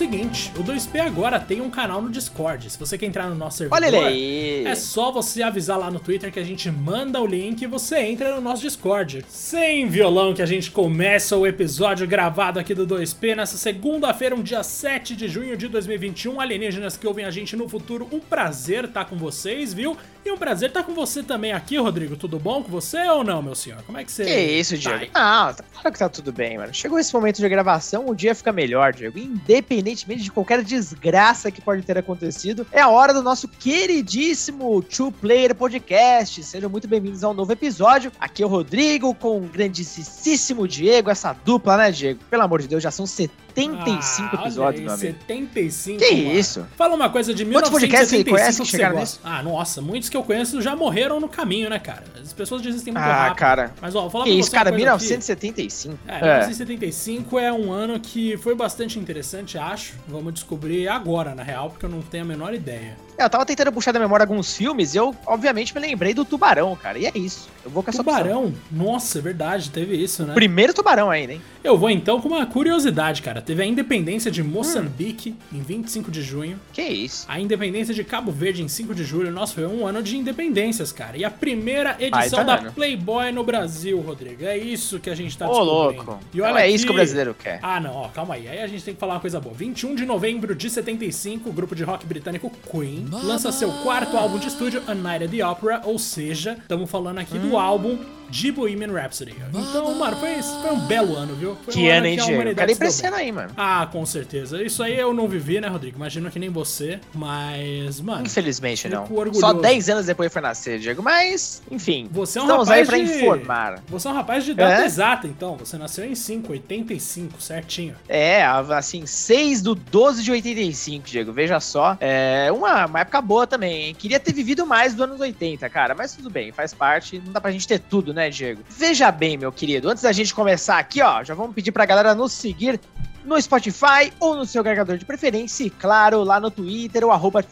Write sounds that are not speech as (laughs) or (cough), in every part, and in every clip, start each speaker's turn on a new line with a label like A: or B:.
A: seguinte, o 2P agora tem um canal no Discord. Se você quer entrar no nosso servidor,
B: Olha ele aí.
A: é só você avisar lá no Twitter que a gente manda o link e você entra no nosso Discord. Sem violão que a gente começa o episódio gravado aqui do 2P nessa segunda-feira, um dia 7 de junho de 2021. Alienígenas que ouvem a gente no futuro, um prazer estar com vocês, viu? E um prazer estar com você também aqui, Rodrigo. Tudo bom com você ou não, meu senhor? Como é que você
B: Que isso, Diego? tá claro que tá tudo bem, mano. Chegou esse momento de gravação, o dia fica melhor, Diego. Independentemente de qualquer desgraça que pode ter acontecido, é a hora do nosso queridíssimo Two Player Podcast. Sejam muito bem-vindos a um novo episódio. Aqui é o Rodrigo com o grandíssimo Diego, essa dupla, né, Diego? Pelo amor de Deus, já são 75
A: Ah,
B: episódios,
A: aí,
B: meu amigo.
A: 75.
B: Que
A: mano.
B: isso?
A: Fala uma coisa de
B: Quantos podcasts você
A: 1975
B: conhece que chegaram
A: gosta. Ah, nossa, muitos que eu conheço já morreram no caminho, né, cara? As pessoas desistem muito
B: Ah,
A: rápido.
B: cara.
A: Mas ó, vou falar
B: Que
A: pra
B: isso,
A: você
B: cara,
A: coisa aqui.
B: 1975.
A: É,
B: É.
A: 1975 é um ano que foi bastante interessante, acho. Vamos descobrir agora, na real, porque eu não tenho a menor ideia.
B: É, Eu tava tentando puxar da memória alguns filmes e eu, obviamente, me lembrei do Tubarão, cara. E é isso. Eu vou com essa opção.
A: Tubarão? Nossa, é verdade, teve isso, né?
B: Primeiro Tubarão ainda, hein?
A: Eu vou então com uma curiosidade, cara. Teve a independência
B: Hum.
A: de Moçambique em 25 de junho.
B: Que isso.
A: A independência de Cabo Verde em 5 de julho. Nossa, foi um ano de independências, cara. E a primeira edição
B: tá
A: da
B: vendo.
A: Playboy no Brasil, Rodrigo. É isso que a gente tá
B: Ô,
A: descobrindo.
B: louco.
A: E olha
B: Não é isso
A: aqui-
B: que o brasileiro quer.
A: Ah, não, ó, calma aí. Aí a gente tem que falar uma coisa boa. 21 de novembro de 75, o grupo de rock britânico Queen lança seu quarto álbum de estúdio, A Night at the Opera, ou seja, estamos falando aqui do
B: Hum.
A: álbum de Bohemian Rhapsody. Então, mano, foi, foi um belo ano, viu? Foi
B: Que
A: um
B: ano, hein,
A: que a
B: Diego?
A: humanidade
B: Quero ano aí, mano.
A: Ah, com certeza. Isso aí eu não vivi, né, Rodrigo? Imagino que nem você, mas, mano.
B: Infelizmente, não.
A: Fico orgulhoso.
B: Só 10 anos depois foi nascer, Diego. Mas, enfim.
A: Você é um
B: estamos
A: rapaz
B: aí pra
A: de...
B: informar.
A: Você é um rapaz de data
B: É?
A: exata, então. Você nasceu em 5, 85, certinho.
B: É, assim, 6 do 12 de 85, Diego. Veja só. É uma, uma época boa também, hein? Queria ter vivido mais dos anos 80, cara. Mas tudo bem, faz parte. Não dá pra gente ter tudo, né, Diego? Veja bem, meu querido. Antes da gente começar aqui, ó, já vamos pedir pra galera nos seguir no Spotify ou no seu agregador de preferência. E claro, lá no Twitter, o arroba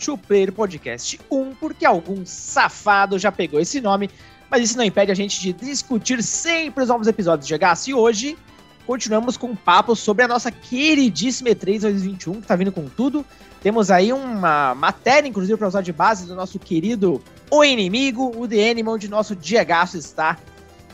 B: Podcast 1, porque algum safado já pegou esse nome. Mas isso não impede a gente de discutir sempre os novos episódios de Gasto. E hoje continuamos com um papo sobre a nossa queridíssima E3 2021, que tá vindo com tudo. Temos aí uma matéria, inclusive, para usar de base do nosso querido O Inimigo, o The Animal, onde nosso Diagaço está.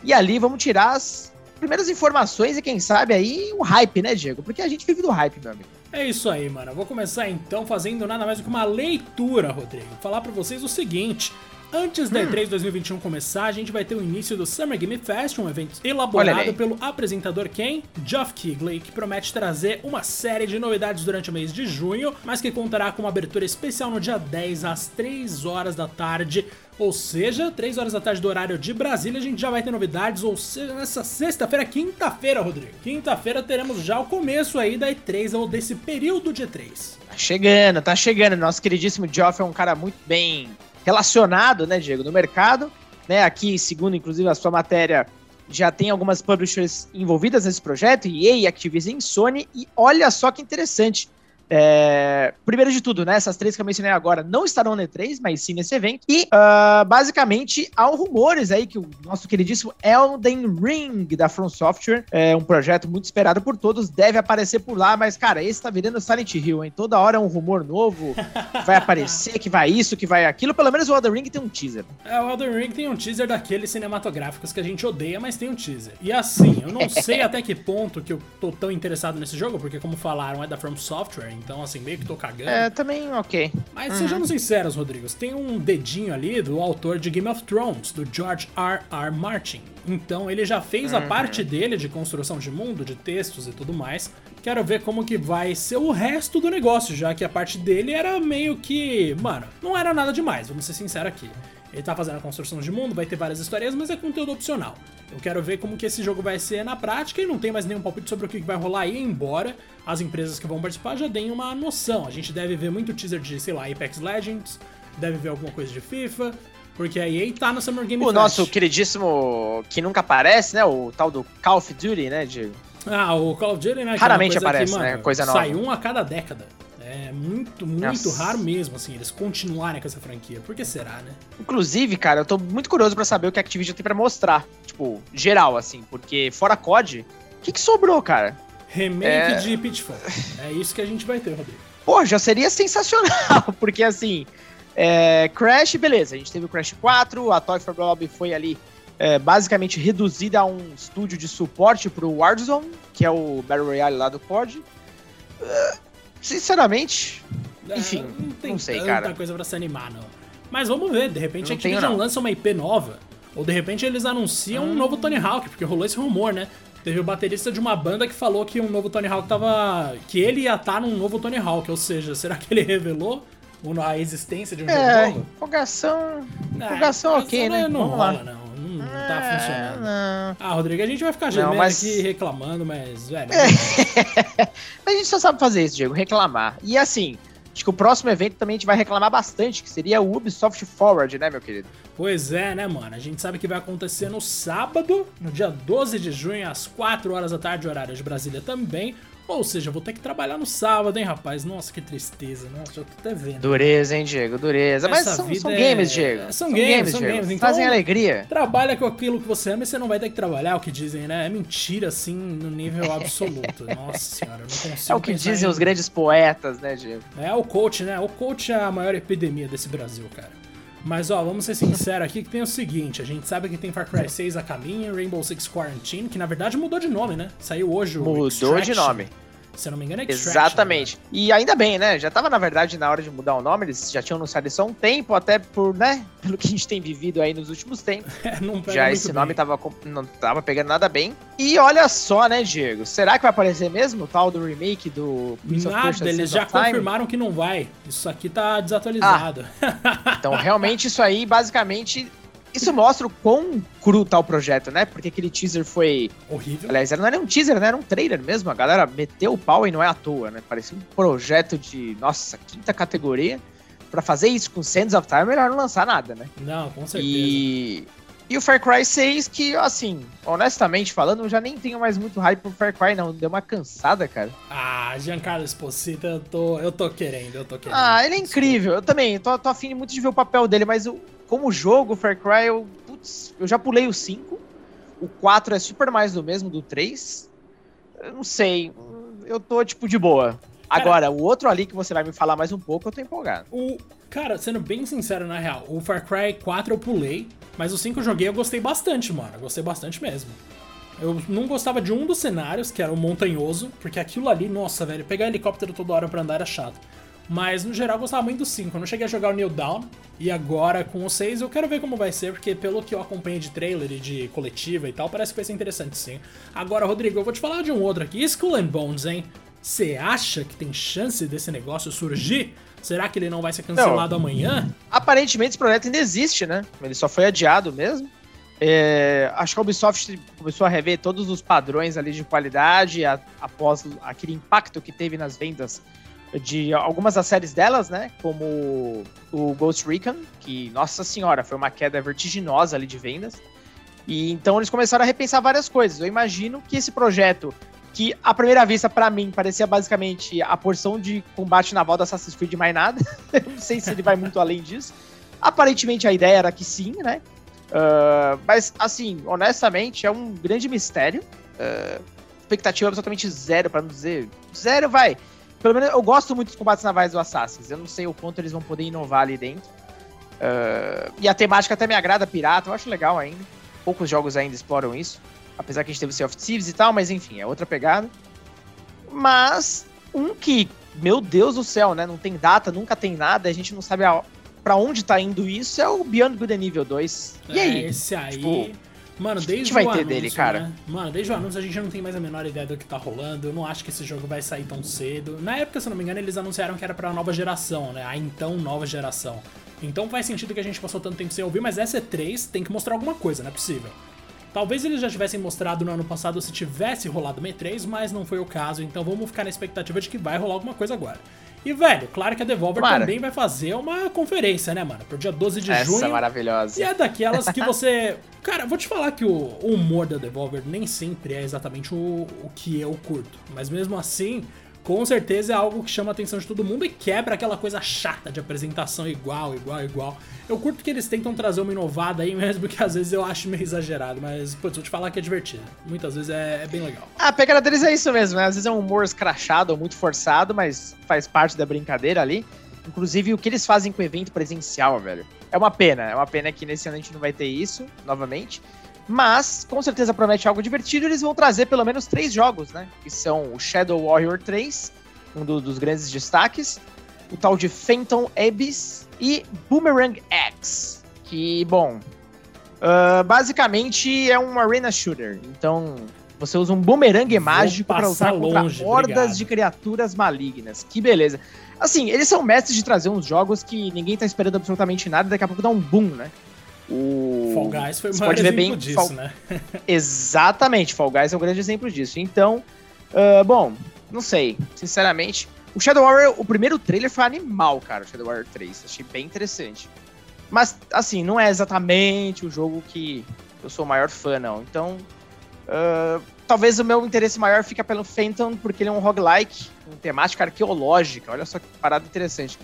B: E ali vamos tirar as primeiras informações e, quem sabe, aí o hype, né, Diego? Porque a gente vive do hype, meu amigo.
A: É isso aí, mano. Eu vou começar então fazendo nada mais do que uma leitura, Rodrigo. Falar pra vocês o seguinte. Antes
B: Hum.
A: da E3 2021 começar, a gente vai ter o início do Summer Game Fest, um evento elaborado pelo apresentador quem? Geoff Keighley, que promete trazer uma série de novidades durante o mês de junho, mas que contará com uma abertura especial no dia 10 às 3 horas da tarde. Ou seja, 3 horas da tarde do horário de Brasília, a gente já vai ter novidades. Ou seja, nessa sexta-feira, quinta-feira, Rodrigo. Quinta-feira teremos já o começo aí da E3, ou desse período de E3.
B: Tá chegando, tá chegando. Nosso queridíssimo Geoff é um cara muito bem relacionado, né, Diego, no mercado. Né, aqui, segundo inclusive a sua matéria, já tem algumas publishers envolvidas nesse projeto, EA, Activision Sony. E olha só que interessante. É, primeiro de tudo, né? Essas três que eu mencionei agora não estarão na E3, mas sim nesse evento. E, ah, basicamente, há rumores aí que o nosso queridíssimo Elden Ring da From Software, é um projeto muito esperado por todos, deve aparecer por lá. Mas, cara, esse tá virando Silent Hill, hein? Toda hora é um rumor novo, (laughs) vai aparecer, que vai isso, que vai aquilo. Pelo menos o Elden Ring tem um teaser.
A: É, o Elden Ring tem um teaser daqueles cinematográficos que a gente odeia, mas tem um teaser. E assim, eu não (laughs) sei até que ponto que eu tô tão interessado nesse jogo, porque como falaram, é da From Software, então assim, meio que tô cagando.
B: É, também ok.
A: Mas sejamos sinceros, Rodrigos, tem um dedinho ali do autor de Game of Thrones, do George R. R. Martin. Então ele já fez a parte dele de construção de mundo, de textos e tudo mais. Quero ver como que vai ser o resto do negócio, já que a parte dele era meio que, mano, não era nada demais, vamos ser sinceros aqui. Ele tá fazendo a construção de mundo, vai ter várias histórias, mas é conteúdo opcional. Eu quero ver como que esse jogo vai ser na prática e não tem mais nenhum palpite sobre o que vai rolar aí, embora as empresas que vão participar já deem uma noção. A gente deve ver muito teaser de, sei lá, Apex Legends, deve ver alguma coisa de FIFA, porque a EA tá no Summer Game
B: O
A: Fest.
B: nosso queridíssimo, que nunca aparece, né? O tal do Call of Duty, né, Diego?
A: Ah, o Call of Duty, né? é
B: Raramente
A: coisa
B: aparece, né? Coisa
A: Sai
B: nova.
A: um a cada década. É muito, muito
B: Nossa.
A: raro mesmo, assim, eles continuarem com essa franquia. Por que será, né?
B: Inclusive, cara, eu tô muito curioso pra saber o que a Activision tem pra mostrar. Tipo, geral, assim, porque fora COD, o que, que sobrou, cara?
A: Remake é... de Pitfall. É isso que a gente vai ter, Rodrigo.
B: Pô, já seria sensacional, (laughs) porque assim, é, Crash, beleza, a gente teve o Crash 4, a Toy for Bob foi ali é, basicamente reduzida a um estúdio de suporte pro Warzone, que é o Battle Royale lá do COD. Uh, sinceramente, enfim, não, tem não sei,
A: tanta
B: cara.
A: coisa pra se animar, não. Mas vamos ver, de repente a Activision lança uma IP nova, ou de repente eles anunciam hum. um novo Tony Hawk, porque rolou esse rumor, né? Teve o baterista de uma banda que falou que um novo Tony Hawk tava. que ele ia estar tá num novo Tony Hawk, ou seja, será que ele revelou a existência de um
B: é, jogo novo? Empolgação. É, empolgação ok, né?
A: Não Vamos rola, lá. não. Não, tá é, funcionando. Não. Ah, Rodrigo, a gente vai ficar gemendo mas... aqui reclamando, mas, velho. (laughs)
B: É. a gente só sabe fazer isso, Diego, reclamar. E assim, Acho que o próximo evento também a gente vai reclamar bastante, que seria o Ubisoft Forward, né, meu querido?
A: Pois é, né, mano? A gente sabe que vai acontecer no sábado, no dia 12 de junho, às 4 horas da tarde, horário de Brasília também. Ou seja, vou ter que trabalhar no sábado, hein, rapaz? Nossa, que tristeza. Nossa, já tô até vendo.
B: Dureza, hein, Diego? Dureza. Mas são, são é... games, Diego.
A: São, são games, games, são Diego. games.
B: Então, Fazem alegria.
A: Trabalha com aquilo que você ama e você não vai ter que trabalhar, é o que dizem, né? É mentira, assim, no nível (laughs) absoluto. Nossa senhora, eu não consigo
B: É o que dizem em... os grandes poetas, né, Diego?
A: É, o coach, né? O coach é a maior epidemia desse Brasil, cara. Mas ó, vamos ser sinceros aqui que tem o seguinte, a gente sabe que tem Far Cry 6 a caminho, Rainbow Six Quarantine, que na verdade mudou de nome, né? Saiu hoje o
B: Mudou Extraction. de nome.
A: Se eu não me engano, é
B: Extraction. Exatamente. Né? E ainda bem, né? Já tava, na verdade, na hora de mudar o nome, eles já tinham anunciado isso há um tempo, até por, né? (laughs) Pelo que a gente tem vivido aí nos últimos tempos. (laughs) É, já esse bem. nome tava, não tava pegando nada bem. E olha só, né, Diego? Será que vai aparecer mesmo o tal do remake do
A: Prince Nada, eles já confirmaram que não vai. Isso aqui tá desatualizado.
B: Ah, então, realmente, isso aí, basicamente, (laughs) isso mostra o quão cru tá o projeto, né? Porque aquele teaser foi.
A: Horrível.
B: Aliás, não era um teaser, né? Era um trailer mesmo. A galera meteu o pau e não é à toa, né? Parecia um projeto de, nossa, quinta categoria. Pra fazer isso com Sands of Time, é melhor não lançar nada, né?
A: Não, com certeza.
B: E. E o Far Cry 6, que, assim, honestamente falando, eu já nem tenho mais muito hype pro Far Cry, não. Deu uma cansada, cara.
A: Ah, Giancarlo Esposito, eu tô, eu tô querendo, eu tô querendo.
B: Ah, ele é incrível. Eu também, tô, tô afim muito de ver o papel dele, mas o, como jogo, Far Cry, eu, putz, eu já pulei o 5. O 4 é super mais do mesmo do 3. Eu não sei. Eu tô, tipo, de boa. Agora, o outro ali que você vai me falar mais um pouco, eu tô empolgado.
A: O, cara, sendo bem sincero, na real, o Far Cry 4 eu pulei, mas o 5 eu joguei eu gostei bastante, mano. Eu gostei bastante mesmo. Eu não gostava de um dos cenários, que era o montanhoso, porque aquilo ali, nossa, velho, pegar helicóptero toda hora pra andar era chato. Mas no geral eu gostava muito do 5. Eu não cheguei a jogar o New Down. E agora com o 6 eu quero ver como vai ser, porque pelo que eu acompanhei de trailer e de coletiva e tal, parece que vai ser interessante sim. Agora, Rodrigo, eu vou te falar de um outro aqui. Skull and Bones, hein? Você acha que tem chance desse negócio surgir? Será que ele não vai ser cancelado não, amanhã?
B: Aparentemente esse projeto ainda existe, né? Ele só foi adiado mesmo. É, acho que a Ubisoft começou a rever todos os padrões ali de qualidade a, após aquele impacto que teve nas vendas de algumas das séries delas, né? Como o Ghost Recon, que, nossa senhora, foi uma queda vertiginosa ali de vendas. E então eles começaram a repensar várias coisas. Eu imagino que esse projeto, que à primeira vista para mim parecia basicamente a porção de combate naval da Assassin's Creed mais nada, (laughs) não sei se ele vai muito além disso. Aparentemente a ideia era que sim, né? Uh, mas assim, honestamente, é um grande mistério. Uh, expectativa absolutamente zero, para não dizer zero, vai. Pelo menos eu gosto muito dos combates navais do Assassin's. Eu não sei o quanto eles vão poder inovar ali dentro. Uh, e a temática até me agrada, pirata, eu acho legal ainda. Poucos jogos ainda exploram isso. Apesar que a gente teve Sea of Thieves e tal, mas enfim, é outra pegada. Mas um que, meu Deus do céu, né? Não tem data, nunca tem nada, a gente não sabe a, pra onde tá indo isso, é o Beyond Good and Evil 2. E
A: é,
B: aí?
A: Esse aí. Tipo, Mano, desde
B: a gente vai
A: ter
B: anúncio, dele, cara.
A: Né? Mano, desde o anúncio a gente não tem mais a menor ideia do que tá rolando. Eu não acho que esse jogo vai sair tão cedo. Na época, se eu não me engano, eles anunciaram que era pra nova geração, né? A então nova geração. Então faz sentido que a gente passou tanto tempo sem ouvir, mas essa E3 tem que mostrar alguma coisa, não é possível. Talvez eles já tivessem mostrado no ano passado se tivesse rolado uma E3, mas não foi o caso, então vamos ficar na expectativa de que vai rolar alguma coisa agora. E, velho, claro que a Devolver também vai fazer uma conferência, né, mano? Pro dia 12 de
B: Essa
A: junho. Essa
B: é maravilhosa.
A: E é daquelas que você. (laughs) Cara, vou te falar que o, humor da Devolver nem sempre é exatamente o, o que eu curto. Mas mesmo assim, com certeza é algo que chama a atenção de todo mundo e quebra aquela coisa chata de apresentação igual, igual, igual. Eu curto que eles tentam trazer uma inovada aí, (laughs) mesmo que às vezes eu acho meio exagerado, mas, putz, vou te falar que é divertido. Muitas vezes é, é bem legal.
B: A pegada deles é isso mesmo, né? Às vezes é um humor escrachado ou muito forçado, mas faz parte da brincadeira ali. Inclusive, o que eles fazem com o evento presencial, velho. É uma pena, é uma pena que nesse ano a gente não vai ter isso, novamente. Mas, com certeza promete algo divertido. Eles vão trazer pelo menos três jogos, né? Que são o Shadow Warrior 3, um do, dos grandes destaques, o tal de Phantom Abyss e Boomerang X. Que, bom, uh, basicamente é um arena shooter. Então, você usa um boomerang mágico para lutar longe, contra hordas obrigado. de criaturas malignas. Que beleza. Assim, eles são mestres de trazer uns jogos que ninguém tá esperando absolutamente nada, daqui a pouco dá um boom, né?
A: O Fall Guys foi o maior exemplo bem... disso, Fall... né? (laughs)
B: Exatamente, Fall Guys é um grande exemplo disso. Então, uh, bom, não sei, sinceramente. O Shadow Warrior, o primeiro trailer foi animal, cara, o Shadow Warrior 3. Achei bem interessante. Mas, assim, não é exatamente o jogo que eu sou o maior fã, não. Então, uh, talvez o meu interesse maior fica pelo Phantom, porque ele é um roguelike, com temática arqueológica. Olha só que parada interessante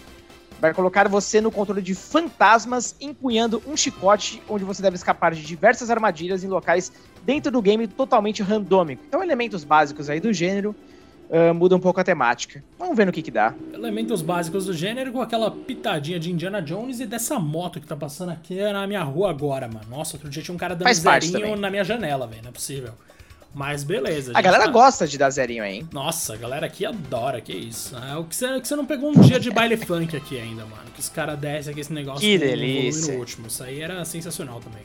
B: vai colocar você no controle de fantasmas, empunhando um chicote, onde você deve escapar de diversas armadilhas em locais dentro do game totalmente randômico. Então, elementos básicos aí do gênero. Uh, muda um pouco a temática. Vamos ver no que que dá.
A: Elementos básicos do gênero com aquela pitadinha de Indiana Jones e dessa moto que tá passando aqui na minha rua agora, mano. Nossa, outro dia tinha um cara dando zerinho na minha janela, velho. Não é possível. Mas beleza.
B: A, a galera tá... gosta de dar zerinho aí, hein?
A: Nossa, a galera aqui adora, que isso. É o que você, que você não pegou um dia de baile funk aqui ainda, mano. Que os caras descem aqui esse negócio
B: que delícia.
A: no último. Isso aí era sensacional também.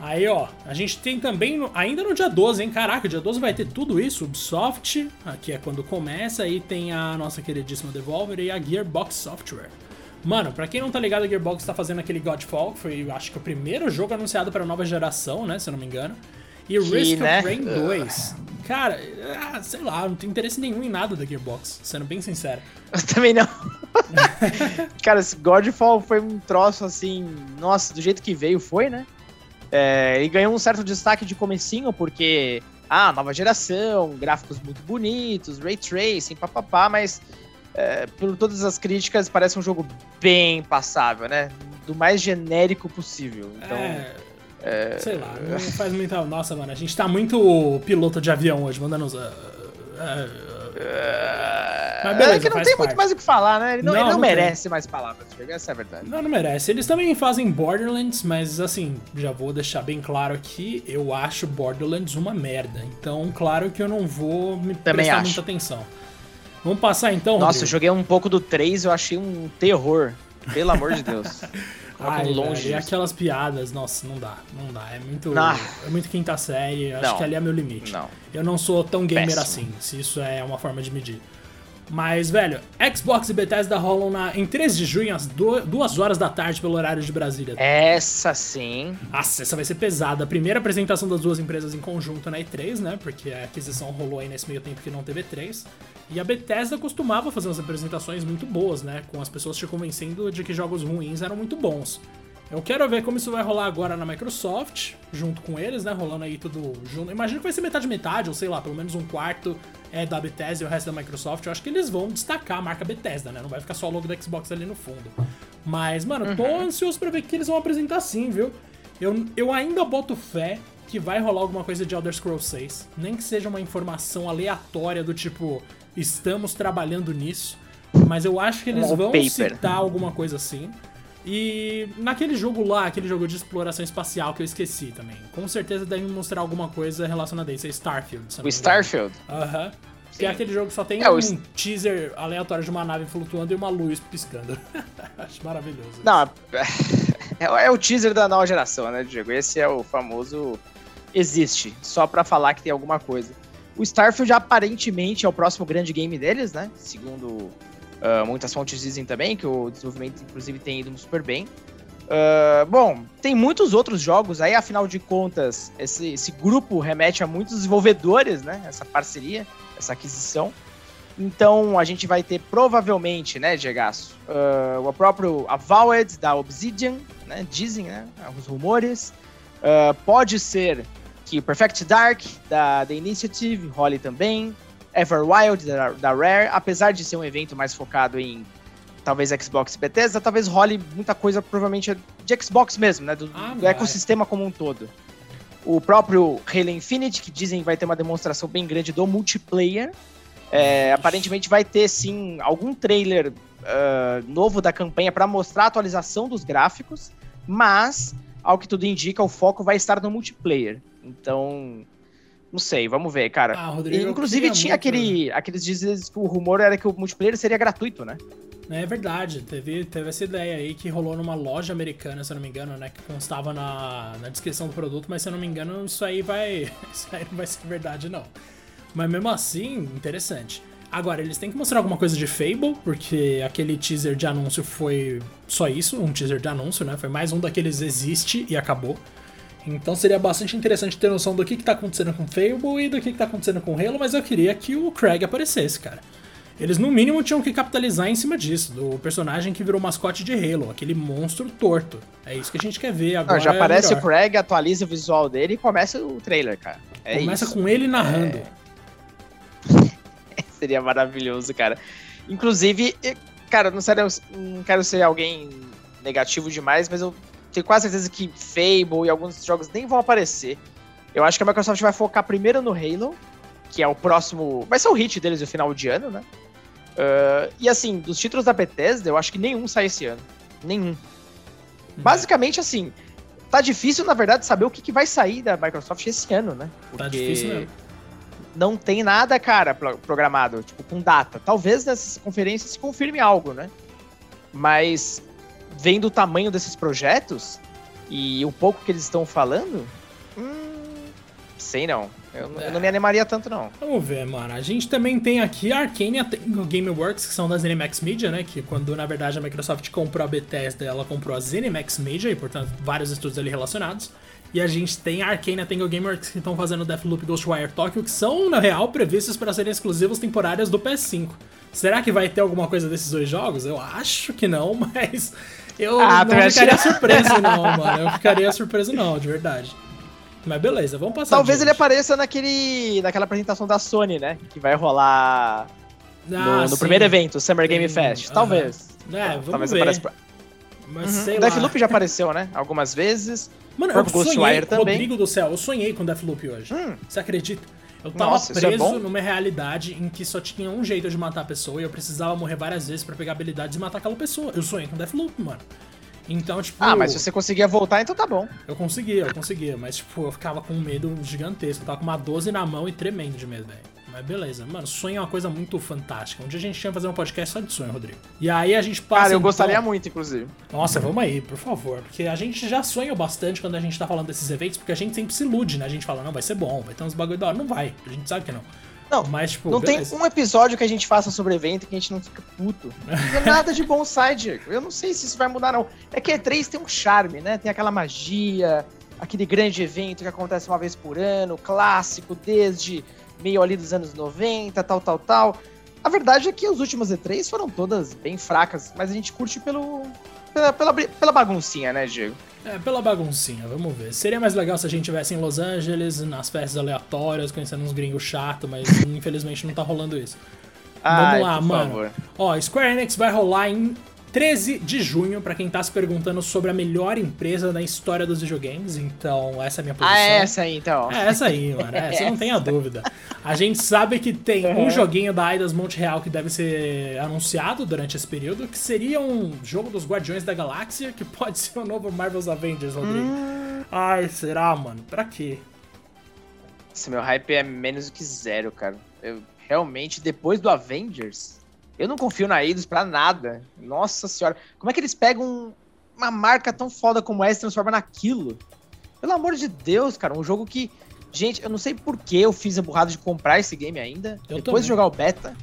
A: Aí, ó, a gente tem também, ainda no dia 12, hein? Caraca, dia 12 vai ter tudo isso. Ubisoft, aqui é quando começa, aí tem a nossa queridíssima Devolver e a Gearbox Software. Mano, pra quem não tá ligado, a Gearbox tá fazendo aquele Godfall, que foi, acho que, o primeiro jogo anunciado para a nova geração, né? Se eu não me engano. E que, Risk né? of Rain 2. Cara, ah, sei lá, não tenho interesse nenhum em nada da Gearbox, sendo bem sincero. (laughs)
B: Eu também não. (laughs) Cara, esse Godfall foi um troço assim, nossa, do jeito que veio foi, né? É, e ganhou um certo destaque de comecinho, porque, ah, nova geração, gráficos muito bonitos, ray tracing, papapá, mas é, por todas as críticas parece um jogo bem passável, né? Do mais genérico possível. Então, é
A: é... Sei lá, não faz muita. Nossa, mano, a gente tá muito piloto de avião hoje, mandando uns. Uh, uh,
B: uh, Mas beleza, é que não tem parte. muito mais o que falar, né? Ele não, não, ele não, não merece tem. mais palavras, essa é a verdade.
A: Não, não merece. Eles também fazem Borderlands, mas assim, já vou deixar bem claro aqui, eu acho Borderlands uma merda. Então, claro que eu não vou me também prestar acho. muita atenção. Vamos passar então,
B: Nossa, Rodrigo. eu joguei um pouco do 3, eu achei um terror. Pelo amor de Deus. (laughs)
A: Ai, longe. Velho, e aquelas piadas, nossa, não dá, não dá. É muito, é muito quinta série. Acho não. que ali é meu limite. Não. Eu não sou tão gamer Péssimo. assim, se isso é uma forma de medir. Mas, velho, Xbox e Bethesda rolam na, em 3 de junho, às 2 horas da tarde, pelo horário de Brasília.
B: Essa sim.
A: Nossa, essa vai ser pesada. A primeira apresentação das duas empresas em conjunto na E3, né? Porque a aquisição rolou aí nesse meio tempo que não teve E3. E a Bethesda costumava fazer umas apresentações muito boas, né? Com as pessoas te convencendo de que jogos ruins eram muito bons. Eu quero ver como isso vai rolar agora na Microsoft, junto com eles, né? Rolando aí tudo junto. Imagino que vai ser metade-metade, ou sei lá, pelo menos um quarto é da Bethesda e o resto da Microsoft. Eu acho que eles vão destacar a marca Bethesda, né? Não vai ficar só o logo da Xbox ali no fundo. Mas, mano, tô uhum. ansioso pra ver o que eles vão apresentar sim, viu? Eu, eu ainda boto fé que vai rolar alguma coisa de Elder Scrolls 6. Nem que seja uma informação aleatória do tipo, estamos trabalhando nisso. Mas eu acho que eles vão paper. citar alguma coisa assim. E naquele jogo lá, aquele jogo de exploração espacial que eu esqueci também, com certeza deve mostrar alguma coisa relacionada a isso. É Starfield.
B: O Starfield?
A: Aham. Uhum. Que é aquele jogo que só tem é, um o... teaser aleatório de uma nave flutuando e uma luz piscando. (laughs) Acho maravilhoso.
B: Não, (laughs) é, é, o teaser da nova geração, né, Diego? Esse é o famoso existe, só para falar que tem alguma coisa. O Starfield aparentemente é o próximo grande game deles, né? Segundo Uh, muitas fontes dizem também que o desenvolvimento, inclusive, tem ido super bem. Uh, bom, tem muitos outros jogos aí, afinal de contas, esse, esse, grupo remete a muitos desenvolvedores, né? Essa parceria, essa aquisição. Então a gente vai ter provavelmente, né, Diego, uh, o próprio Avowed da Obsidian, né? Dizem, né? Os rumores. Uh, pode ser que o Perfect Dark da The Initiative role também. Everwild da, da Rare, apesar de ser um evento mais focado em talvez Xbox e Bethesda, talvez role muita coisa provavelmente de Xbox mesmo, né? Do,
A: Ah,
B: do
A: vai.
B: ecossistema como um todo. O próprio Halo Infinite, que dizem que vai ter uma demonstração bem grande do multiplayer. É, aparentemente vai ter sim algum trailer ah, novo da campanha para mostrar a atualização dos gráficos, mas ao que tudo indica, o foco vai estar no multiplayer. Então, não sei, vamos ver, cara.
A: Ah, Rodrigo,
B: Inclusive tinha
A: muito-
B: aquele, aqueles dias que o rumor era que o multiplayer seria gratuito, né?
A: É verdade, teve, teve essa ideia aí que rolou numa loja americana, se eu não me engano, né? Que constava na, na descrição do produto, mas se eu não me engano, isso aí vai. (laughs) Isso aí não vai ser verdade, não. Mas mesmo assim, interessante. Agora, eles têm que mostrar alguma coisa de Fable, porque aquele teaser de anúncio foi só isso, um teaser de anúncio, né? Foi mais um daqueles existe e acabou. Então seria bastante interessante ter noção do que, que tá acontecendo com Fable e do que, que tá acontecendo com Halo, mas eu queria que o Craig aparecesse, cara. Eles no mínimo tinham que capitalizar em cima disso, do personagem que virou mascote de Halo, aquele monstro torto. É isso que a gente quer ver agora.
B: Não, já
A: é
B: aparece o
A: melhor.
B: Craig, atualiza o visual dele e começa o trailer, cara. É
A: Começa
B: isso.
A: com ele narrando. (laughs)
B: Seria maravilhoso, cara. Inclusive, cara, não, sério, não quero ser alguém negativo demais, mas eu tenho quase certeza que Fable e alguns jogos nem vão aparecer. Eu acho que a Microsoft vai focar primeiro no Halo, que é o próximo. Vai ser o hit deles no final de ano, né? Ah, e assim, dos títulos da Bethesda, eu acho que nenhum sai esse ano. Nenhum. Basicamente, assim, tá difícil, na verdade, saber o que, que vai sair da Microsoft esse ano, né?
A: Tá difícil mesmo.
B: não tem nada, cara, pro- programado, tipo, com data. Talvez nessas conferências se confirme algo, né? Mas vendo o tamanho desses projetos e o pouco que eles estão falando, hum, sei não. Eu, não- eu não me animaria tanto, não.
A: Vamos ver, mano. A gente também tem aqui a Arcane e a Tango Gameworks, que são da ZeniMax Media, né? Que quando, na verdade, a Microsoft comprou a Bethesda, ela comprou a ZeniMax Media, e, portanto, vários estudos ali relacionados. E a gente tem a Arcane e a Tango Gameworks, que estão fazendo Deathloop Ghostwire Tokyo, que são, na real, previstos para serem exclusivos temporárias do PS5. Será que vai ter alguma coisa desses dois jogos? Eu acho que não, (laughs) mas eu
B: Ah,
A: não ficaria surpreso, não, (laughs) mano. Eu ficaria surpreso, não, de verdade. Mas beleza, vamos passar.
B: Talvez ele apareça naquele, naquela apresentação da Sony, né? Que vai rolar no,
A: Ah,
B: no primeiro evento, Summer Game
A: Tem-
B: Fest. Talvez.
A: É, vamos
B: Talvez
A: ver.
B: apareça. pra-
A: Mas
B: Uhum.
A: sei
B: O
A: lá.
B: Deathloop já apareceu, né? Algumas vezes.
A: Mano,
B: O
A: eu sonhei,
B: também.
A: Rodrigo do céu, eu sonhei com Deathloop hoje.
B: Hum.
A: Você acredita? Eu tava
B: Nossa, é
A: preso
B: bom?
A: numa realidade em que só tinha um jeito de matar a pessoa e eu precisava morrer várias vezes pra pegar habilidades e matar aquela pessoa. Eu sonhei com Deathloop, mano. Então, tipo.
B: Ah, mas se você conseguia voltar, então tá bom.
A: Eu conseguia, eu conseguia, mas tipo, eu ficava com um medo gigantesco. Eu tava com uma 12 na mão e tremendo de medo, velho. Mas beleza, mano, sonho é uma coisa muito fantástica. Um dia a gente tinha que fazer um podcast só de sonho, Rodrigo. E aí a gente passa.
B: Cara, eu
A: então-
B: gostaria muito, inclusive.
A: Nossa, vamos aí, por favor. Porque a gente já sonha bastante quando a gente tá falando desses eventos, porque a gente sempre se ilude, né? A gente fala, não, vai ser bom, vai ter uns bagulho da hora. Não vai, a gente sabe que não.
B: Não,
A: Mas, tipo,
B: não
A: beleza.
B: tem um episódio que a gente faça sobre evento que a gente não fica puto. Não é nada de bom sai, Diego. Eu não sei se isso vai mudar, não. É que E3 tem um charme, né? Tem aquela magia, aquele grande evento que acontece uma vez por ano, clássico, desde meio ali dos anos 90, tal, tal, tal. A verdade é que as últimas E3 foram todas bem fracas, mas a gente curte pelo. Pela, pela, pela baguncinha, né, Diego?
A: É, pela baguncinha, vamos ver. Seria mais legal se a gente estivesse em Los Angeles, nas festas aleatórias, conhecendo uns gringos chatos, mas (laughs) infelizmente não tá rolando isso.
B: Ai,
A: Vamos lá,
B: por
A: mano.
B: favor.
A: Ó, Square Enix vai rolar em 13 de junho, pra quem tá se perguntando sobre a melhor empresa da história dos videogames. Então, essa é a minha posição.
B: Ah, é essa aí, então.
A: É essa aí, mano. É, você não tenha dúvida. A gente sabe que tem um joguinho da Aidas Monte Real que deve ser anunciado durante esse período, que seria um jogo dos Guardiões da Galáxia, que (laughs) pode ser o novo Marvel's Avengers, Rodrigo. Ai, será, mano? Pra quê?
B: Esse meu hype é menos do que zero, cara. Eu realmente, depois do Avengers, eu não confio na Eidos pra nada. Nossa senhora. Como é que eles pegam uma marca tão foda como essa e transformam naquilo? Pelo amor de Deus, cara. Um jogo que. Gente, eu não sei por que eu fiz a burrada de comprar esse game ainda.
A: Eu
B: depois
A: também.
B: de jogar o beta.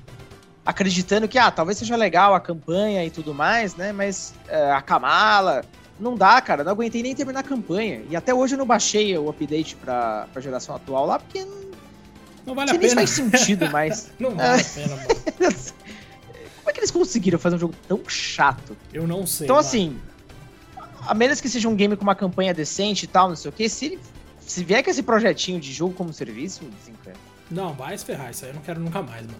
B: Acreditando que, ah, talvez seja legal a campanha e tudo mais, né? Mas é, a Kamala. Não dá, cara. Não aguentei nem terminar a campanha. E até hoje eu não baixei o update pra, pra geração atual lá, porque não
A: Não vale a
B: nem
A: pena.
B: faz sentido mais. (laughs)
A: Não vale a pena, mano. (laughs)
B: Eles conseguiram fazer um jogo tão chato?
A: Eu não sei.
B: Então,
A: mano.
B: assim, a menos que seja um game com uma campanha decente e tal, não sei o que, se, ele- se vier com esse projetinho de jogo como serviço, desencana.
A: Não, vai se ferrar, isso aí eu não quero nunca mais, mano.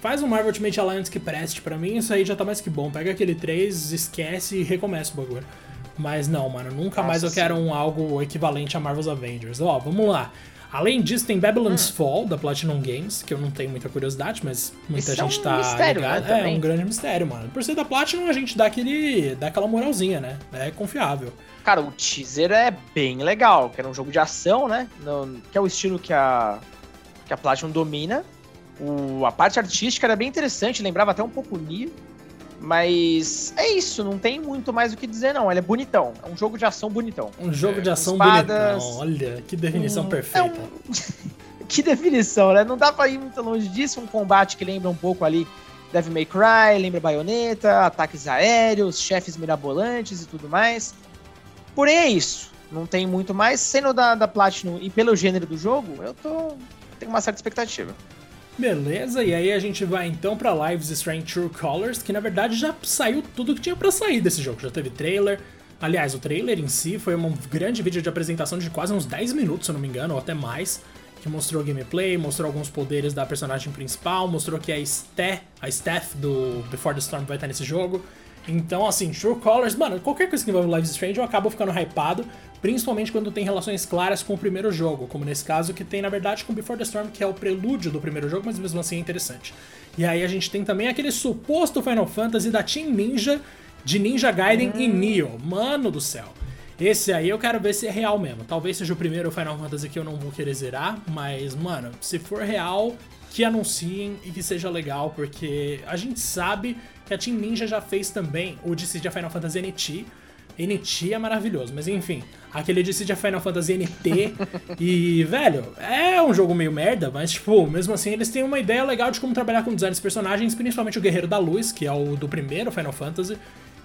A: Faz um Marvel Ultimate Alliance que preste pra mim, isso aí já tá mais que bom. Pega aquele 3, esquece e recomeça o bagulho. Mas não, mano, nunca Nossa, mais eu quero um algo equivalente a Marvel's Avengers. Ó, vamos lá. Além disso, tem Babylon's hum. Fall, da Platinum Games, que eu não tenho muita curiosidade, mas muita Isso gente é um tá mistério, ligada. Né, é um grande mistério, mano. Por ser da Platinum, a gente dá aquele. dá aquela moralzinha, né? É confiável.
B: Cara, o teaser é bem legal, que era um jogo de ação, né? No, que é o estilo que a, que a Platinum domina. O, a parte artística era bem interessante, lembrava até um pouco o Nier. Mas é isso, não tem muito mais o que dizer, não. Ele é bonitão. É um jogo de ação bonitão.
A: Um jogo é, de ação espadas, bonitão. Olha, que definição um, perfeita. É
B: um... (laughs) que definição, né? Não dá pra ir muito longe disso. Um combate que lembra um pouco ali Devil May Cry, lembra Bayonetta, ataques aéreos, chefes mirabolantes e tudo mais. Porém, é isso. Não tem muito mais. Sendo da, da Platinum e pelo gênero do jogo, eu tô. tenho uma certa expectativa.
A: Beleza, e aí a gente vai então para Lives Strange True Colors, que na verdade já saiu tudo que tinha para sair desse jogo. Já teve trailer. Aliás, o trailer em si foi um grande vídeo de apresentação de quase uns 10 minutos, se eu não me engano, ou até mais, que mostrou gameplay, mostrou alguns poderes da personagem principal, mostrou que a Steph, a Steph do Before the Storm vai estar nesse jogo. Então, assim, True Colors, mano, qualquer coisa que envolve Lives Strange eu acabo ficando hypado, principalmente quando tem relações claras com o primeiro jogo, como nesse caso que tem na verdade com Before the Storm, que é o prelúdio do primeiro jogo, mas mesmo assim é interessante. E aí a gente tem também aquele suposto Final Fantasy da Team Ninja, de Ninja Gaiden hum. e Neo. Mano do céu. Esse aí eu quero ver se é real mesmo. Talvez seja o primeiro Final Fantasy que eu não vou querer zerar, mas, mano, se for real, que anunciem e que seja legal, porque a gente sabe que a Team Ninja já fez também o Dissidia Final Fantasy NT. NT é maravilhoso, mas enfim, aquele Dissidia Final Fantasy NT. (laughs) e, velho, é um jogo meio merda, mas, tipo, mesmo assim, eles têm uma ideia legal de como trabalhar com design dos personagens, principalmente o Guerreiro da Luz, que é o do primeiro Final Fantasy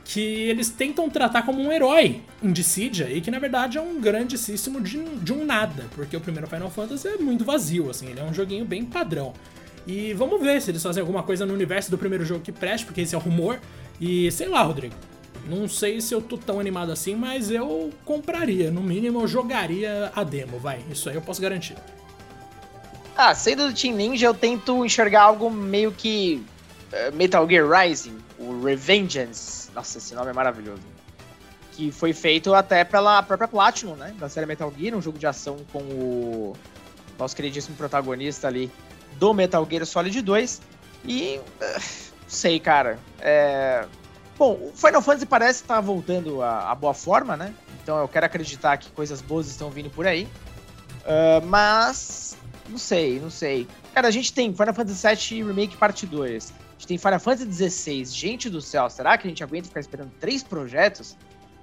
A: que eles tentam tratar como um herói em Dissidia e que na verdade é um grandíssimo de, de um nada, porque o primeiro Final Fantasy é muito vazio, assim, ele é um joguinho bem padrão. E vamos ver se eles fazem alguma coisa no universo do primeiro jogo que preste, porque esse é o rumor. E sei lá, Rodrigo. Não sei se eu tô tão animado assim, mas eu compraria. No mínimo, eu jogaria a demo, vai. Isso aí eu posso garantir.
B: Ah, sendo do Team Ninja, eu tento enxergar algo meio que uh, Metal Gear Rising, o Revengeance. Nossa, esse nome é maravilhoso. Que foi feito até pela própria Platinum, né? Da série Metal Gear, um jogo de ação com o nosso queridíssimo protagonista ali, do Metal Gear Solid 2. E. Uh, sei, cara. É... Bom, o Final Fantasy parece estar tá voltando à, boa forma, né? Então eu quero acreditar que coisas boas estão vindo por aí. Uh, mas. Não sei, não sei. Cara, a gente tem Final Fantasy VII Remake Parte 2. A gente tem Final Fantasy XVI. Gente do céu, será que a gente aguenta ficar esperando três projetos?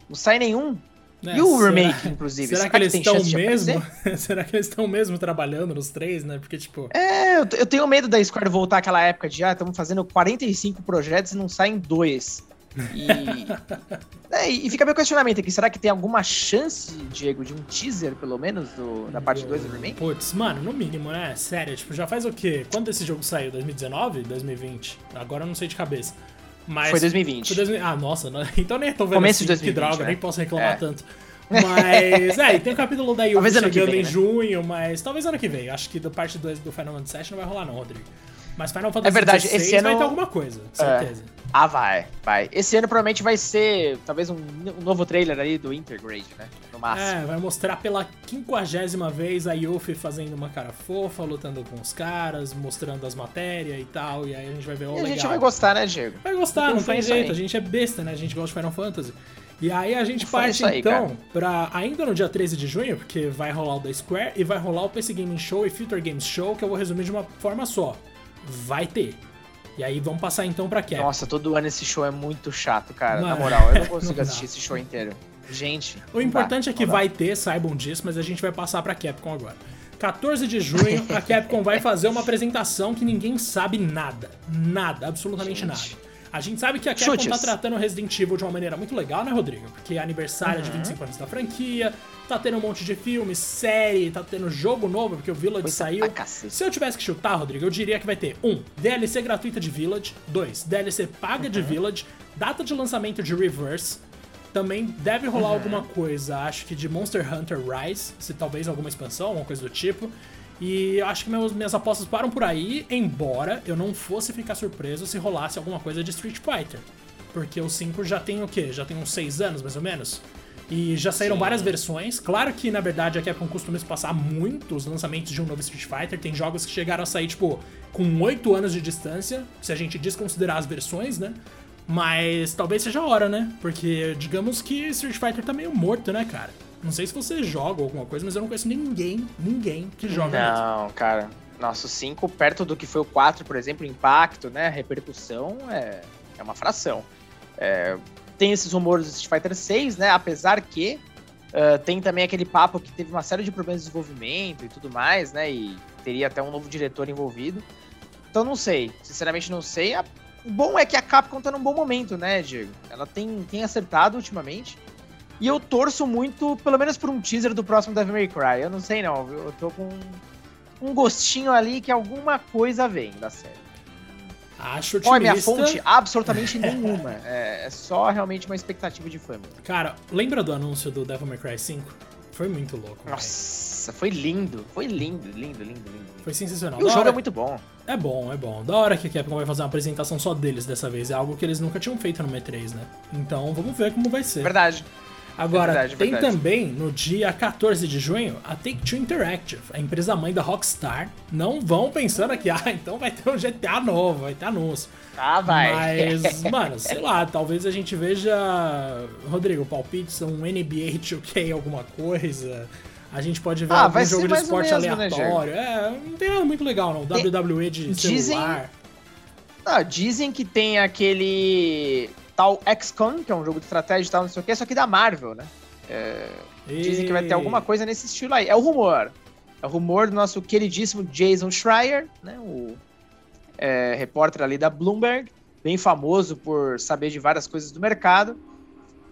B: Não sai nenhum? É, e o será, remake, (laughs) inclusive?
A: Será, será que, que eles estão mesmo? (laughs) será que eles estão mesmo trabalhando nos três, né? Porque, tipo.
B: É, eu, eu tenho medo da Square voltar àquela época de, ah, estamos fazendo 45 projetos e não saem dois. E, (laughs) é, e fica meu questionamento aqui: será que tem alguma chance, Diego, de um teaser, pelo menos, do, da parte 2 do remake?
A: Putz, mano, no mínimo, né? Sério, tipo, já faz o quê? Quando esse jogo saiu? 2019? 2020? Agora eu não sei de cabeça. Mas
B: foi 2020. Foi 2000...
A: Ah, nossa, não... (laughs) então nem tô vendo
B: Começo assim, de 2020,
A: que droga, né? nem posso reclamar é. tanto. Mas, é, e tem o capítulo da (laughs) Yuffie chegando vem, em né? junho, mas talvez ano que vem. Acho que da parte 2 do Final Fantasy VII não vai rolar não, Rodrigo. Mas Final Fantasy
B: é verdade, esse ano...
A: vai ter alguma coisa, é. certeza. É.
B: Ah, vai, vai. Esse ano provavelmente vai ser talvez um, um, novo trailer aí do Intergrade, né? No máximo.
A: É, vai mostrar pela quinquagésima vez a Yuffie fazendo uma cara fofa, lutando com os caras, mostrando as matérias e tal, e aí a gente vai ver o oh,
B: legal. a gente vai gostar, né, Diego?
A: Vai gostar, não, não tem jeito, a gente é besta, né? A gente gosta de Final Fantasy. E aí a gente parte aí, então cara. pra ainda no dia 13 de junho, porque vai rolar o da Square e vai rolar o PC Gaming Show e Future Games Show, que eu vou resumir de uma forma só. Vai ter. E aí vamos passar então pra Capcom.
B: Nossa, todo ano esse show é muito chato, cara. Mano, Na moral, eu não (laughs) consigo não assistir esse show inteiro. Gente.
A: O importante dá, é que vai ter, saibam disso, mas a gente vai passar pra Capcom agora. 14 de junho, a Capcom vai (laughs) fazer uma apresentação que ninguém sabe nada. Nada, absolutamente gente. nada. A gente sabe que a Capcom Chutes. tá tratando Resident Evil de uma maneira muito legal, né, Rodrigo? Porque é aniversário uhum. de 25 anos da franquia, tá tendo um monte de filme, série, tá tendo jogo novo, porque o Village Coisa saiu. Se eu tivesse que chutar, Rodrigo, eu diria que vai ter um, DLC gratuita de Village, dois, DLC paga uhum. de Village, data de lançamento de Reverse, também deve rolar uhum. alguma coisa, acho que de Monster Hunter Rise, se talvez alguma expansão, alguma coisa do tipo. E eu acho que meus, minhas apostas param por aí, embora eu não fosse ficar surpreso se rolasse alguma coisa de Street Fighter. Porque o 5 já tem o quê? Já tem uns 6 anos, mais ou menos? E já saíram Sim. várias versões. Claro que, na verdade, a Capcom costuma passar muitos lançamentos de um novo Street Fighter. Tem jogos que chegaram a sair, tipo, com 8 anos de distância, se a gente desconsiderar as versões, né? Mas talvez seja a hora, né? Porque digamos que Street Fighter tá meio morto, né, cara? Não sei se você joga alguma coisa, mas eu não conheço ninguém, ninguém que joga
B: Não, mesmo. cara. Nosso 5, perto do que foi o 4, por exemplo, impacto, né? Repercussão é, é uma fração. É, tem esses rumores do Street Fighter 6, né? Apesar que uh, tem também aquele papo que teve uma série de problemas de desenvolvimento e tudo mais, né? E teria até um novo diretor envolvido. Então não sei, sinceramente não sei. O bom é que a Capcom tá num bom momento, né, Diego? Ela tem, tem acertado ultimamente. E eu torço muito, pelo menos por um teaser do próximo Devil May Cry. Eu não sei não, eu tô com um gostinho ali que alguma coisa vem da série.
A: Acho otimista. Olha,
B: minha fonte, absolutamente nenhuma. (laughs) É, é, só realmente uma expectativa de fã.
A: Cara, lembra do anúncio do Devil May Cry 5? Foi muito louco.
B: Nossa, véio. foi lindo. Foi lindo, lindo, lindo, lindo.
A: Foi sensacional.
B: E o da jogo hora... é muito bom.
A: É bom, é bom. Da hora que a Capcom vai fazer uma apresentação só deles dessa vez. É algo que eles nunca tinham feito no M3, né? Então vamos ver como vai ser.
B: Verdade.
A: Agora, verdade, tem verdade. também, no dia 14 de junho, a Take-Two Interactive, a empresa mãe da Rockstar. Não vão pensando aqui, (laughs) ah, então vai ter um GTA novo, vai ter anúncio.
B: Ah, vai.
A: Mas, (laughs) mano, sei lá, talvez a gente veja, Rodrigo, palpites, um NBA 2K alguma coisa. A gente pode ver
B: ah,
A: algum jogo de esporte
B: mesmo, né,
A: aleatório. Né, é, não tem nada muito legal, não. WWE de
B: dizem...
A: celular.
B: Ah, dizem que tem aquele tal XCOM, que é um jogo de estratégia e tal, não sei o que, só que da Marvel, né? É, dizem que vai ter alguma coisa nesse estilo aí. É o rumor. É o rumor do nosso queridíssimo Jason Schreier, né? O é, repórter ali da Bloomberg, bem famoso por saber de várias coisas do mercado.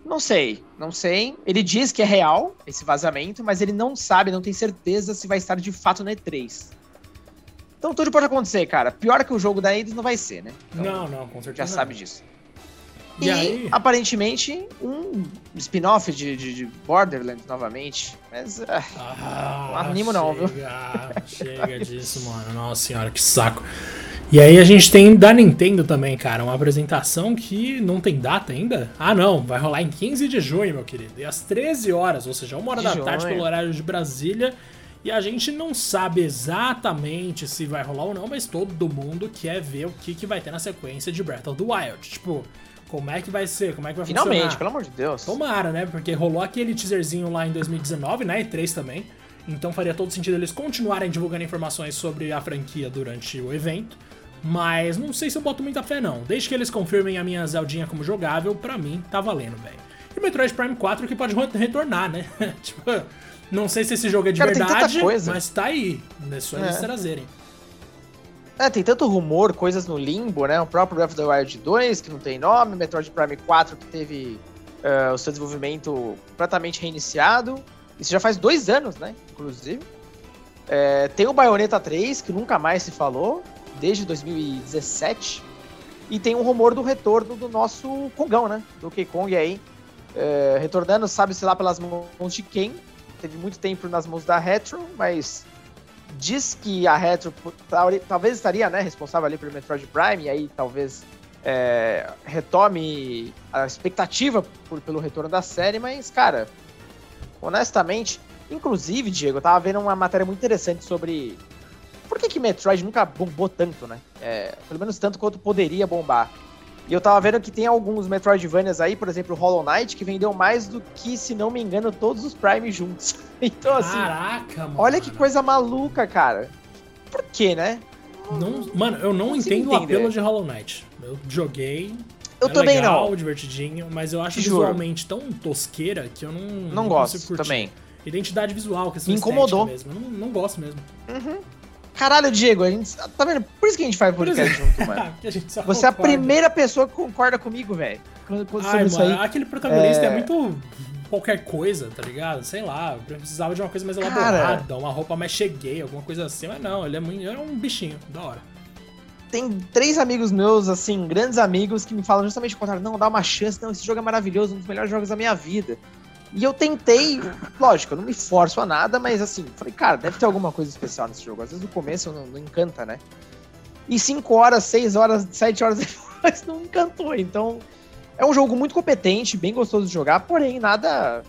B: Não sei, não sei. Ele diz que é real esse vazamento, mas ele não sabe, não tem certeza se vai estar de fato na E3. Então tudo pode acontecer, cara. Pior que o jogo da Eidos não vai ser, né? Então,
A: não, não, com certeza.
B: Já sabe disso. E, e aí? aparentemente, um spin-off de, de, de, Borderlands novamente. Mas. Ah, ah, não animo,
A: chega,
B: não, viu? (laughs)
A: Chega disso, mano. Nossa senhora, que saco. E aí a gente tem da Nintendo também, cara, uma apresentação que não tem data ainda. Ah, não, vai rolar em 15 de junho, meu querido. E às 13 horas, ou seja, uma hora de da junho. tarde pelo horário de Brasília. E a gente não sabe exatamente se vai rolar ou não, mas todo mundo quer ver o que, que vai ter na sequência de Breath of the Wild. Tipo, como é que vai ser? Como é que vai
B: Finalmente,
A: funcionar?
B: pelo amor de Deus.
A: Tomara, né? Porque rolou aquele teaserzinho lá em 2019, na E3 também. Então faria todo sentido eles continuarem divulgando informações sobre a franquia durante o evento. Mas não sei se eu boto muita fé, não. Desde que eles confirmem a minha Zeldinha como jogável, pra mim tá valendo, velho. E Metroid Prime 4 que pode retornar, né? (laughs) tipo, não sei se esse jogo é de Cara, verdade, mas tá aí. É só eles é. trazerem.
B: É, tem tanto rumor, coisas no limbo, né? O próprio Breath of the Wild 2, que não tem nome, Metroid Prime 4, que teve uh, o seu desenvolvimento completamente reiniciado. Isso já faz dois anos, né? Inclusive. É, tem o Bayonetta 3, que nunca mais se falou, desde 2017. E tem um rumor do retorno do nosso Kongão, né? Do K Kong aí. É, retornando, sabe-se lá pelas mãos de quem. Teve muito tempo nas mãos da Retro, mas diz que a Retro talvez estaria né, responsável ali pelo Metroid Prime, e aí talvez é, retome a expectativa por, pelo retorno da série, mas, cara, honestamente, inclusive, Diego, eu tava vendo uma matéria muito interessante sobre por que, que Metroid nunca bombou tanto, né? É, pelo menos tanto quanto poderia bombar. E eu tava vendo que tem alguns Metroidvanias aí, por exemplo, Hollow Knight, que vendeu mais do que, se não me engano, todos os Prime juntos. (laughs) Então, assim.
A: Caraca, mano.
B: Olha que coisa maluca, cara. Por quê, né?
A: Não, mano, eu não, não entendo o apelo de Hollow Knight. Eu joguei.
B: Eu é também legal,
A: não. divertidinho, mas eu acho visualmente tão tosqueira que eu não. Não,
B: não gosto também.
A: Identidade visual, que
B: Me incomodou.
A: Mesmo. Eu não, não gosto mesmo.
B: Uhum. Caralho, Diego, a gente. Tá vendo? Por isso que a gente faz podcast junto, (laughs) mano. (laughs) Você concorda. é a primeira pessoa que concorda comigo, velho.
A: Quando, mano, aí. aquele protagonista é... é... muito qualquer coisa, tá ligado? Sei lá, precisava de uma coisa mais elaborada, Cara... uma roupa mais cheguei, alguma coisa assim, mas não, ele é, muito, é um bichinho, da hora.
B: Tem três amigos meus, assim, grandes amigos, que me falam justamente o contrário. Não, dá uma chance, não, esse jogo é maravilhoso, um dos melhores jogos da minha vida. E eu tentei, lógico, eu não me forço a nada, mas assim, falei, cara, deve ter alguma coisa especial nesse jogo. Às vezes no começo não, não encanta, né? E 5 horas, 6 horas, 7 horas (laughs) depois não encantou. Então, é um jogo muito competente, bem gostoso de jogar, porém nada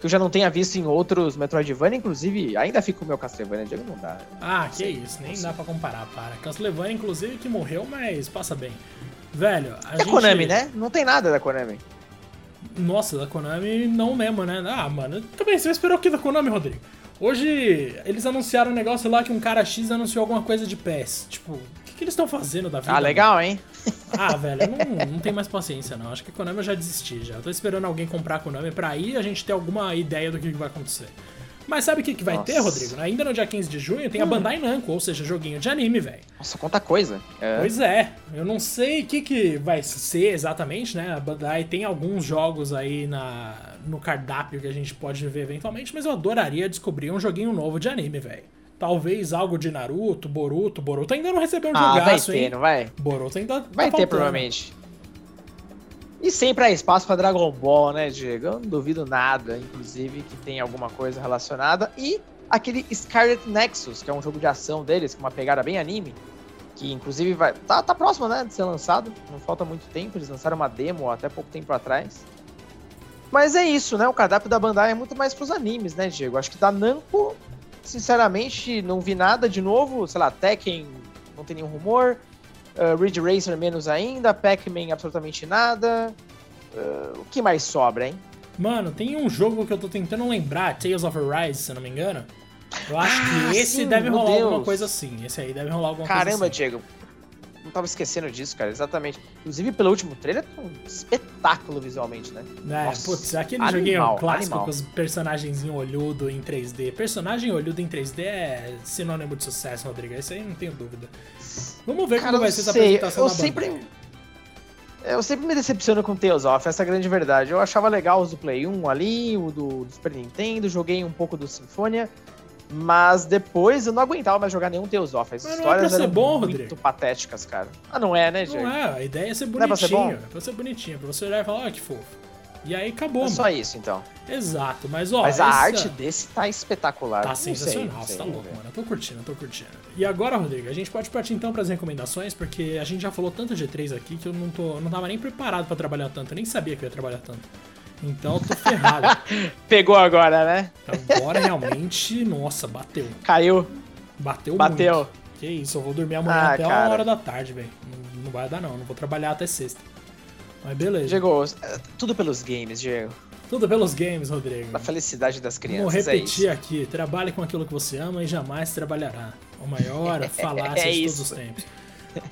B: que eu já não tenha visto em outros Metroidvania, inclusive, ainda fica o meu Castlevania, Diego, não dá.
A: Ah, que sei, isso, nem dá pra comparar, para. Castlevania, inclusive, que morreu, mas passa bem. Velho,
B: a é gente... Konami, né? Não tem nada da Konami.
A: Nossa, da Konami não mesmo, né? Ah, mano, também, você esperou o que da Konami, Rodrigo? Hoje, eles anunciaram um negócio lá que um cara X anunciou alguma coisa de PES. Tipo, o que, que eles estão fazendo da vida?
B: Ah, legal, mano? hein?
A: Ah, velho, eu não, não tenho mais paciência, não. Acho que a Konami eu já desisti já. Eu tô esperando alguém comprar a Konami pra aí a gente ter alguma ideia do que vai acontecer. Mas sabe o que, que vai Nossa. ter, Rodrigo? Ainda no dia 15 de junho tem a hum. Bandai Namco, ou seja, joguinho de anime, velho.
B: Nossa, quanta coisa.
A: É. Pois é. Eu não sei o que, que vai ser exatamente, né? A Bandai tem alguns jogos aí na, no cardápio que a gente pode ver eventualmente, mas eu adoraria descobrir um joguinho novo de anime, velho. Talvez algo de Naruto, Boruto. Boruto ainda não recebeu um ah, jogaço,
B: vai ter,
A: hein?
B: não vai?
A: Boruto ainda
B: Vai tá ter, provavelmente. E sempre há espaço para Dragon Ball, né, Diego? Eu não duvido nada, inclusive, que tem alguma coisa relacionada. E aquele Scarlet Nexus, que é um jogo de ação deles, com uma pegada bem anime, que inclusive vai. Tá, tá próximo, né, de ser lançado. Não falta muito tempo, eles lançaram uma demo até pouco tempo atrás. Mas é isso, né? O cardápio da Bandai é muito mais pros animes, né, Diego? Acho que da Namco, sinceramente, não vi nada de novo. Sei lá, Tekken não tem nenhum rumor. Uh, Ridge Racer menos ainda, Pac-Man absolutamente nada. Uh, o que mais sobra, hein?
A: Mano, tem um jogo que eu tô tentando lembrar, Tales of Arise, se eu não me engano. Eu acho ah, que esse sim, deve rolar Deus. alguma coisa assim. Esse aí deve rolar alguma
B: Caramba,
A: coisa assim.
B: Caramba, Diego. Não tava esquecendo disso, cara, exatamente. Inclusive, pelo último trailer, é um espetáculo visualmente, né?
A: É, Nossa, putz, aquele animal, joguinho clássico animal. com os personagens em olhudo em 3D. Personagem olhudo em 3D é sinônimo de sucesso, Rodrigo. Isso aí não tenho dúvida. Vamos ver Cara, como vai ser essa apresentação
B: eu da sempre... Eu sempre me decepciono com Tales of, essa é a grande verdade. Eu achava legal os do Play 1 ali, o do, do Super Nintendo, joguei um pouco do Sinfonia, mas depois eu não aguentava mais jogar nenhum Tales of. As mas histórias
A: não é eram bom,
B: muito
A: Rodrigo.
B: patéticas, cara. Ah, não é, né,
A: gente? Não é, a ideia é ser bonitinho. Não é pra ser, bom? É pra ser bonitinho, pra você olhar e falar, ó, oh, que fofo. E aí acabou,
B: é
A: mano.
B: só isso, então.
A: Exato, mas ó.
B: Mas a essa... arte desse tá espetacular.
A: Tá sensacional, você tá louco, mano. Eu tô curtindo, eu tô curtindo. E agora, Rodrigo, a gente pode partir então pras recomendações, porque a gente já falou tanto de E3 aqui que eu não, tô, eu não tava nem preparado pra trabalhar tanto, eu nem sabia que eu ia trabalhar tanto. Então eu tô ferrado. (laughs)
B: Pegou agora, né?
A: Agora realmente, nossa, bateu.
B: Caiu.
A: Bateu
B: Bateu.
A: Muito. Que isso, eu vou dormir amanhã ah, até cara. uma hora da tarde, velho. Não, não vai dar não, não vou trabalhar até sexta. Mas beleza.
B: Diego, tudo pelos games, Diego.
A: Tudo pelos games, Rodrigo.
B: A felicidade das crianças.
A: Vou é repetir é aqui: trabalhe com aquilo que você ama e jamais trabalhará. O maior falácia é (laughs) de todos os tempos.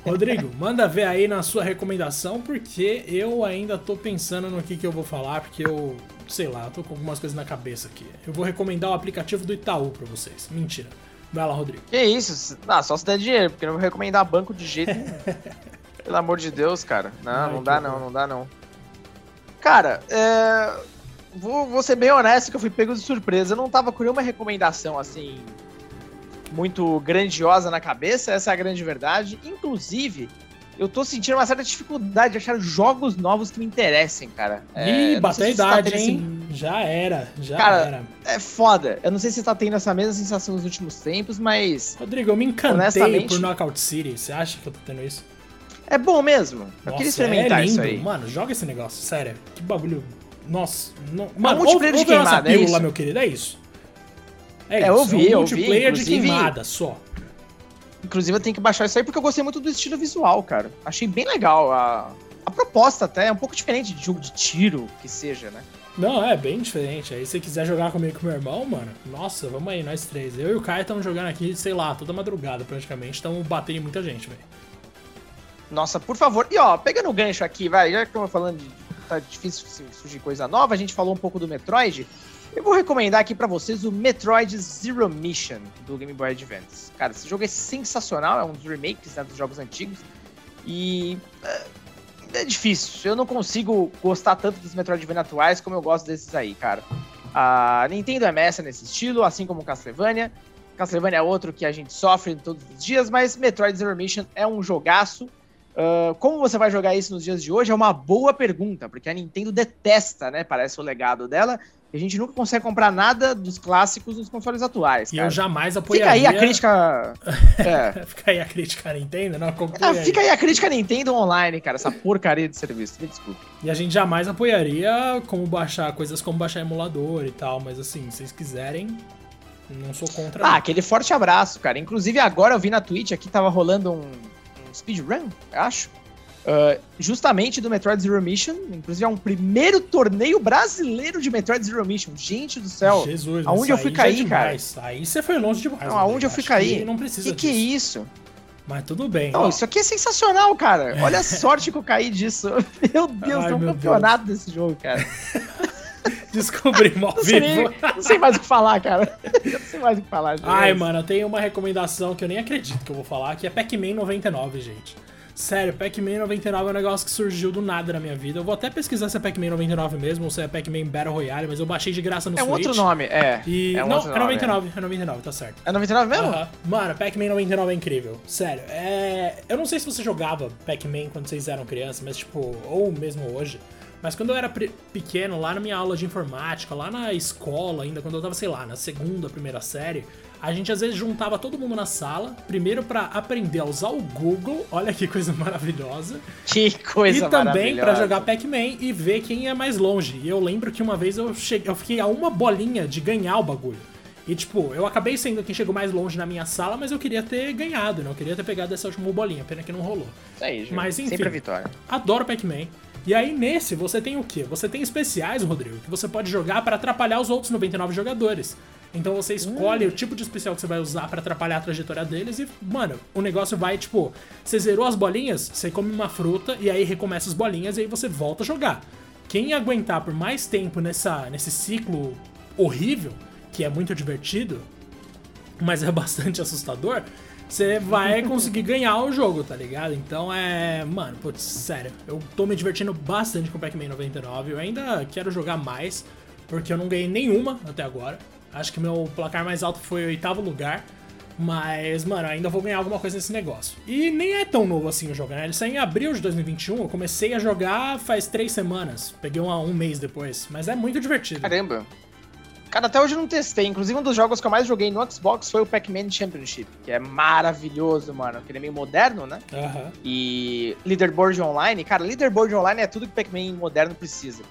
A: Rodrigo, manda ver aí na sua recomendação, porque eu ainda tô pensando no que, que eu vou falar, porque eu, sei lá, tô com algumas coisas na cabeça aqui. Eu vou recomendar o aplicativo do Itaú pra vocês. Mentira. Vai lá, Rodrigo.
B: Que isso? Ah, só se der dinheiro, porque eu não vou recomendar banco de jeito nenhum. (laughs) Pelo amor de Deus, cara. Não, Ai, não dá não, não dá não. Cara, é... vou, vou ser bem honesto que eu fui pego de surpresa. Eu não tava com nenhuma recomendação assim muito grandiosa na cabeça, essa é a grande verdade. Inclusive, eu tô sentindo uma certa dificuldade de achar jogos novos que me interessem, cara.
A: Ih, é, bateu a idade, tá hein? Esse... Já era, já
B: cara,
A: era.
B: É foda. Eu não sei se você tá tendo essa mesma sensação nos últimos tempos, mas.
A: Rodrigo, eu me encantei por Knockout City. Você acha que eu tô tendo isso?
B: É bom mesmo. Eu
A: Nossa,
B: queria experimentar
A: é lindo.
B: isso aí.
A: Mano, joga esse negócio, sério. Que bagulho. Nossa, não...
B: mano, é multiplayer ouve, de queimada,
A: é
B: isso?
A: meu querido, é isso. É,
B: é
A: isso,
B: eu vi,
A: é
B: um
A: multiplayer
B: vi,
A: de queimada só.
B: Inclusive eu tenho que baixar isso aí porque eu gostei muito do estilo visual, cara. Achei bem legal a, a proposta até, é um pouco diferente de jogo de tiro que seja, né?
A: Não, é bem diferente. Aí se você quiser jogar comigo com meu irmão, mano, nossa, vamos aí, nós três. Eu e o Caio estamos jogando aqui, sei lá, toda madrugada praticamente, estamos batendo em muita gente, velho.
B: Nossa, por favor. E ó, pegando o gancho aqui, vai, já que eu tô falando de. tá difícil surgir coisa nova, a gente falou um pouco do Metroid. Eu vou recomendar aqui para vocês o Metroid Zero Mission do Game Boy Advance. Cara, esse jogo é sensacional, é um dos remakes né, dos jogos antigos. E. É, é difícil. Eu não consigo gostar tanto dos Metroidvania atuais como eu gosto desses aí, cara. A Nintendo é mestra nesse estilo, assim como Castlevania. Castlevania é outro que a gente sofre todos os dias, mas Metroid Zero Mission é um jogaço Uh, como você vai jogar isso nos dias de hoje é uma boa pergunta, porque a Nintendo detesta, né? Parece o legado dela. E a gente nunca consegue comprar nada dos clássicos nos consoles atuais.
A: E eu jamais apoiaria.
B: Fica aí a crítica. (laughs)
A: é. fica aí a crítica à Nintendo, não?
B: Ah, fica aí a crítica à Nintendo online, cara. Essa porcaria de serviço. Me desculpe.
A: E a gente jamais apoiaria como baixar coisas como baixar emulador e tal, mas assim, se vocês quiserem, não sou contra.
B: Ah, não. aquele forte abraço, cara. Inclusive agora eu vi na Twitch aqui tava rolando um speedrun, acho. Uh, justamente do Metroid Zero Mission. Inclusive, é um primeiro torneio brasileiro de Metroid Zero Mission. Gente do céu.
A: Jesus,
B: aonde eu fui cair, é cara?
A: Aí você foi longe demais.
B: Não, aonde eu fui cair?
A: Não precisa.
B: Que que é isso?
A: Mas tudo bem.
B: Não, ó. isso aqui é sensacional, cara. Olha a sorte que eu caí disso. (laughs) Meu Deus, Ai, tem um campeonato Deus. desse jogo, cara. (laughs)
A: Descobrimos (laughs) ao vivo.
B: Nem, não sei mais o que falar, cara. Não sei mais o que falar. Gente.
A: Ai, mano, eu tenho uma recomendação que eu nem acredito que eu vou falar, que é Pac-Man 99, gente. Sério, Pac-Man 99 é um negócio que surgiu do nada na minha vida. Eu vou até pesquisar se é Pac-Man 99 mesmo ou se é Pac-Man Battle Royale, mas eu baixei de graça no
B: é
A: Switch.
B: É um outro nome, é.
A: E...
B: É um
A: não, é 99, é. é 99, tá certo.
B: É 99 mesmo? Uh
A: -huh. Mano, Pac-Man 99 é incrível. Sério, é... Eu não sei se você jogava Pac-Man quando vocês eram crianças, mas tipo, ou mesmo hoje. Mas quando eu era pequeno, lá na minha aula de informática, lá na escola ainda, quando eu tava, sei lá, na segunda, primeira série, a gente às vezes juntava todo mundo na sala, primeiro para aprender a usar o Google, (laughs) olha que coisa maravilhosa.
B: Que coisa
A: E também para jogar Pac-Man e ver quem ia mais longe. E eu lembro que uma vez eu cheguei, eu fiquei a uma bolinha de ganhar o bagulho. E tipo, eu acabei sendo quem chegou mais longe na minha sala, mas eu queria ter ganhado, né? Eu queria ter pegado essa última bolinha, pena que não rolou.
B: Isso aí, gente.
A: Mas enfim,
B: sempre a vitória.
A: Adoro Pac-Man. E aí nesse você tem o quê? Você tem especiais, Rodrigo, que você pode jogar para atrapalhar os outros 99 jogadores. Então você escolhe hum. o tipo de especial que você vai usar para atrapalhar a trajetória deles e, mano, o negócio vai tipo, você zerou as bolinhas, você come uma fruta e aí recomeça as bolinhas e aí você volta a jogar. Quem aguentar por mais tempo nessa, nesse ciclo horrível, que é muito divertido, mas é (laughs) bastante assustador, você vai conseguir ganhar o jogo, tá ligado? Então é. Mano, putz, sério, eu tô me divertindo bastante com Pac-Man 99. Eu ainda quero jogar mais, porque eu não ganhei nenhuma até agora. Acho que meu placar mais alto foi o oitavo lugar. Mas, mano, ainda vou ganhar alguma coisa nesse negócio. E nem é tão novo assim o jogo, né? Ele saiu em abril de 2021. Eu comecei a jogar faz três semanas. Peguei um, um mês depois. Mas é muito divertido.
B: Caramba. Cara, até hoje eu não testei. Inclusive, um dos jogos que eu mais joguei no Xbox foi o Pac-Man Championship, que é maravilhoso, mano. Que ele é meio moderno, né?
A: Uhum.
B: E Leaderboard Online, cara, Leaderboard Online é tudo que Pac-Man moderno precisa.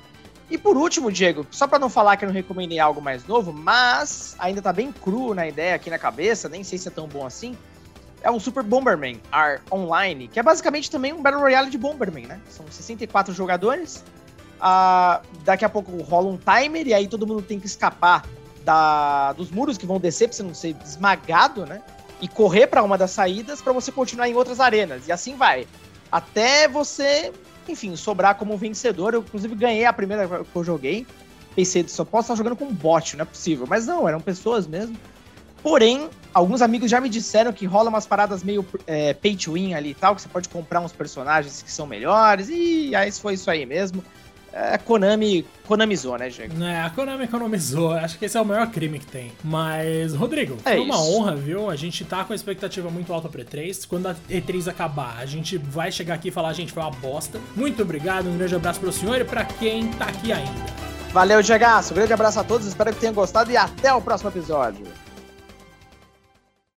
B: E por último, Diego, só para não falar que eu não recomendei algo mais novo, mas ainda tá bem cru na ideia aqui na cabeça, nem sei se é tão bom assim. É o Super Bomberman R Online, que é basicamente também um Battle Royale de Bomberman, né? São 64 jogadores daqui a pouco rola um timer e aí todo mundo tem que escapar da, dos muros que vão descer pra você não ser esmagado, né? E correr para uma das saídas para você continuar em outras arenas. E assim vai. Até você, enfim, sobrar como vencedor. Eu, inclusive, ganhei a primeira que eu joguei. Pensei, só posso estar jogando com um bot, não é possível. Mas não, eram pessoas mesmo. Porém, alguns amigos já me disseram que rola umas paradas meio é, pay to win ali e tal, que você pode comprar uns personagens que são melhores. E aí foi isso aí mesmo a é, Konami economizou, né, Diego?
A: É, a Konami economizou. Acho que esse é o maior crime que tem. Mas, Rodrigo, é foi uma honra, viu? A gente tá com a expectativa muito alta pra E3. Quando a E3 acabar, a gente vai chegar aqui e falar, gente, foi uma bosta. Muito obrigado, um grande abraço pro senhor e pra quem tá aqui ainda.
B: Valeu, Diego. Um grande abraço a todos, espero que tenham gostado e até o próximo episódio.